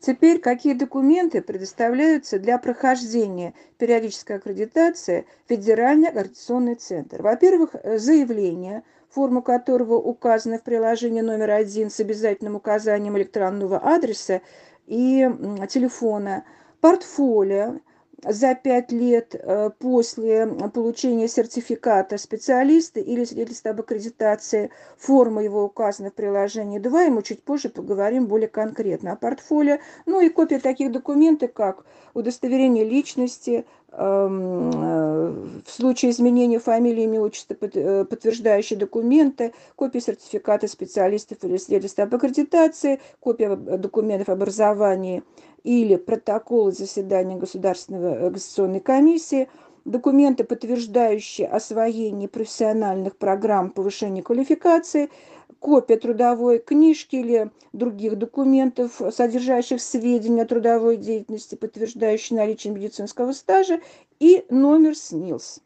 Теперь какие документы предоставляются для прохождения периодической аккредитации Федеральный аккредитационный центр? Во-первых, заявление, форма которого указана в приложении номер один с обязательным указанием электронного адреса и телефона, портфолио, за пять лет э, после получения сертификата специалиста или свидетельства об аккредитации, форма его указана в приложении 2, и мы чуть позже поговорим более конкретно о портфолио. Ну и копия таких документов, как удостоверение личности, эм, случае изменения фамилии, имя, отчества, э, подтверждающие документы, копия сертификата специалистов или свидетельства об аккредитации, копия документов об образовании или протоколы заседания Государственной государственной комиссии, документы, подтверждающие освоение профессиональных программ повышения квалификации, копия трудовой книжки или других документов, содержащих сведения о трудовой деятельности, подтверждающие наличие медицинского стажа, и номер СНИЛС.